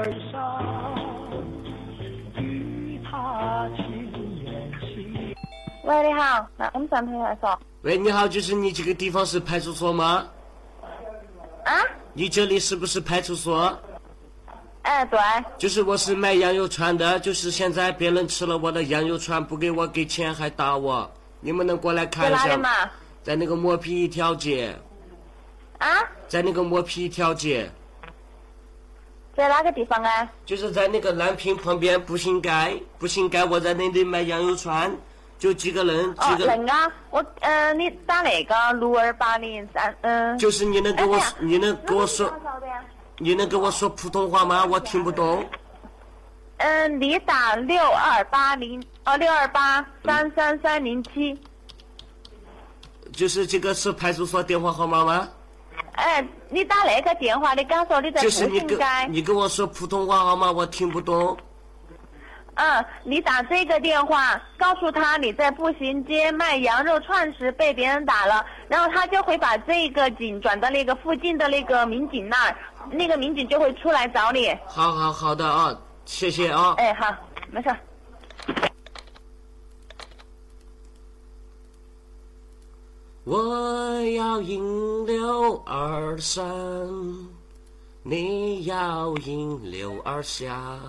儿上，与他轻言细。喂，你好，那我们上派出所。喂，你好，就是你这个地方是派出所吗？啊？你这里是不是派出所？哎，对，就是我是卖羊肉串的，就是现在别人吃了我的羊肉串，不给我给钱还打我，你们能过来看一下吗？哪里嘛？在那个磨皮一条街，啊？在那个磨皮一条街，在哪个地方啊？就是在那个南平旁边步行街，步行街我在那里卖羊肉串，就几个人，哦，几个，人啊，我，嗯、你打那个六二八零三，嗯。就是你能给我哎，你能给我说你能跟我说普通话吗？我听不懂。嗯，你打六二八零，哦，六二八三三三零七。就是这个是派出所电话号码吗？哎，你打那个电话，你刚说你在步就是你跟行街。你跟我说普通话好吗？我听不懂。嗯，你打这个电话，告诉他你在步行街卖羊肉串时被别人打了，然后他就会把这个警转到那个附近的那个民警那儿，那个民警就会出来找你。好好好的啊，谢谢啊。哎，好，没事我要赢六二三，你要赢六二下。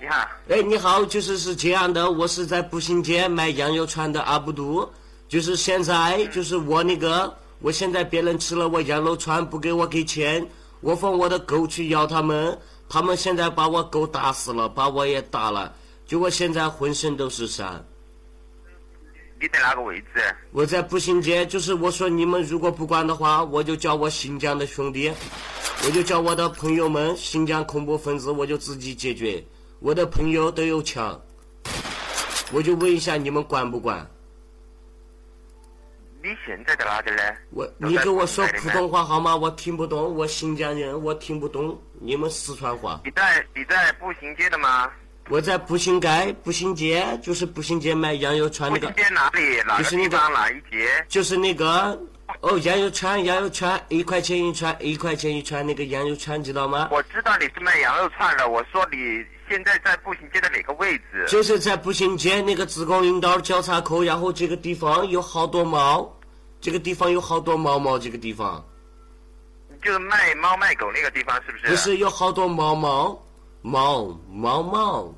你好，哎，你好，就是是这样的，我是在步行街卖羊肉串的阿布都，就是现在就是我那个，我现在别人吃了我羊肉串不给我给钱，我放我的狗去咬他们，他们现在把我狗打死了，把我也打了，就我现在浑身都是伤。你在哪个位置？我在步行街，就是我说你们如果不管的话，我就叫我新疆的兄弟，我就叫我的朋友们，新疆恐怖分子，我就自己解决。我的朋友都有枪，我就问一下你们管不管？你现在在哪里呢？我你跟我说普通话好吗？我听不懂，我新疆人，我听不懂你们四川话。你在你在步行街的吗？我在步行街，步行街就是步行街卖羊肉串那个，步行街哪里？哪个就是那个地方？哪一节？就是那个哦，羊肉串，羊肉串一块钱一串，一块钱一串那个羊肉串，知道吗？我知道你是卖羊肉串的，我说你现在在步行街的哪个位置？就是在步行街那个自贡引道交叉口，然后这个地方有好多猫，这个地方有好多猫猫，这个地方就是卖猫卖狗那个地方，是不是？不是有好多猫猫猫猫猫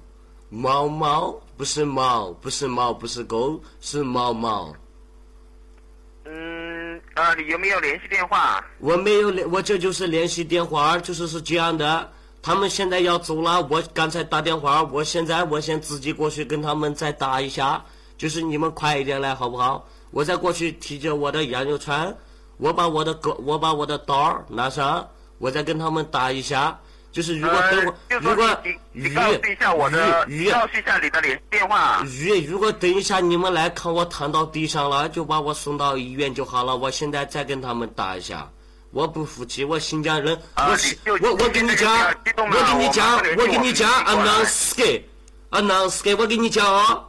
猫猫，不是猫，不是猫，不是狗，是猫猫。嗯，呃，你有没有联系电话？我没有联，我这就是联系电话，就是是这样的。他们现在要走了，我刚才打电话，我现在我先自己过去跟他们再打一下，就是你们快一点来好不好？我再过去提着我的羊肉串，我把我的狗，我把我的刀拿上，我再跟他们打一下。就是如果等呃我，，如果鱼你告诉一下我的，鱼鱼告诉一下你的联系电话。鱼，如果等一下你们来看我躺到地上了，就把我送到医院就好了。我现在再跟他们打一下，我不服气，我新疆人，啊我是我我跟你讲，我跟你讲我马上，联系我跟你讲我们，announce ski，announce ski，我跟你讲啊，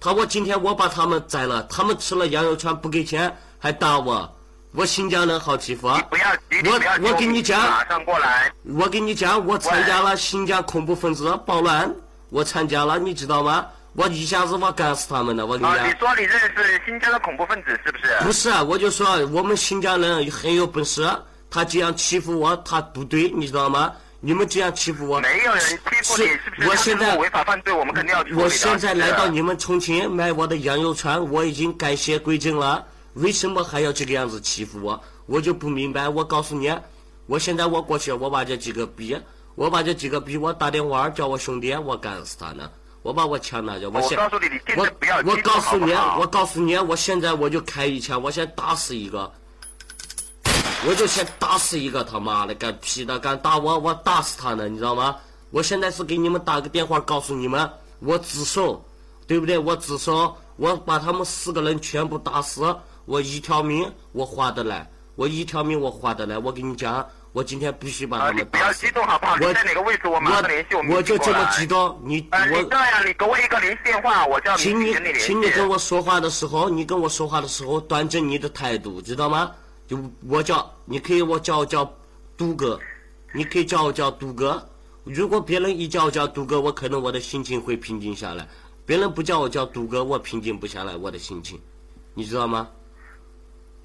他我今天我把他们宰了，他们吃了羊肉串不给钱还打我，我新疆人好欺负啊你！不要急，我我跟你讲马上过来。我跟你讲，我参加了新疆恐怖分子暴乱，我参加了，你知道吗？我一下子我干死他们了，我跟你啊，讲你。说你认识新疆的恐怖分子是不是？不是，啊我就说我们新疆人很有本事，他这样欺负我，他不对，你知道吗？你们这样欺负我，没有人欺负你，是是不是？我现在他如果违法犯罪，我们肯定要处理的。我现在来到你们重庆买我的羊肉串，我已经改邪归正了，为什么还要这个样子欺负我？我就不明白。我告诉你，我现在我过去，我把这几个逼，我把这几个逼，我打电话叫我兄弟，我干死他呢。我把我枪拿着，我现告诉你你现在我不要我告诉你，我告诉你，我现在我就开一枪，我先打死一个，我就先打死一个，他妈的，敢屁的，敢打我，我打死他呢，你知道吗？我现在是给你们打个电话，告诉你们，我自首，对不对？我自首，我把他们四个人全部打死，我一条命我划得来，我一条命我划得来。我跟你讲，我今天必须把啊，他们打死不要激。动好不好？你我在哪个位置？我马上联系我们我就这么激激动，你我这样，你给我一个联系电话，我叫请你。请你跟我说话的时候，你跟我说话的时候端正你的态度，知道吗？就我叫你可以我叫我叫杜哥，你可以叫我叫杜哥。如果别人一叫我叫杜哥，我可能我的心情会平静下来；别人不叫我叫杜哥，我平静不下来我的心情，你知道吗？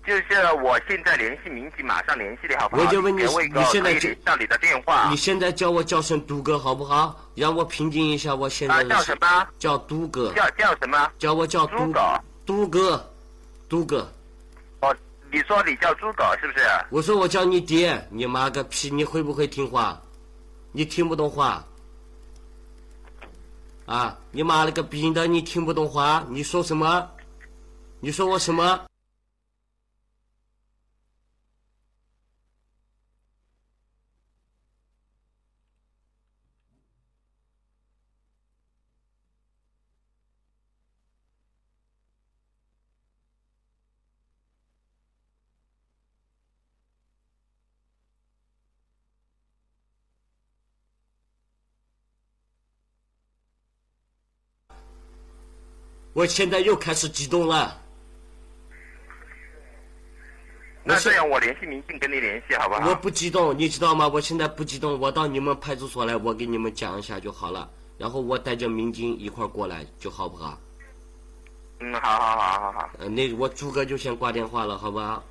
就是我现在联系民警，马上联系你好不好？我就问你你现在就可以联系到你的电话你。现在叫我叫声都哥好不好？让我平静一下我现在啊，叫什。么？叫都哥，叫叫什么？叫我叫杜猪狗。杜哥，都哥。哦，你说你叫猪狗是不是？我说我叫你爹，你妈个屁！你会不会听话？你听不懂话？啊！你妈了个逼的！你听不懂话？你说什么？你说我什么？我现在又开始激动了。那这样我联系民警跟你联系好不好？我不激动，你知道吗？我现在不激动，我到你们派出所来，我给你们讲一下就好了。然后我带着民警一块儿过来，就好不好？嗯，好好好好好。呃，那我朱哥就先挂电话了，好不好？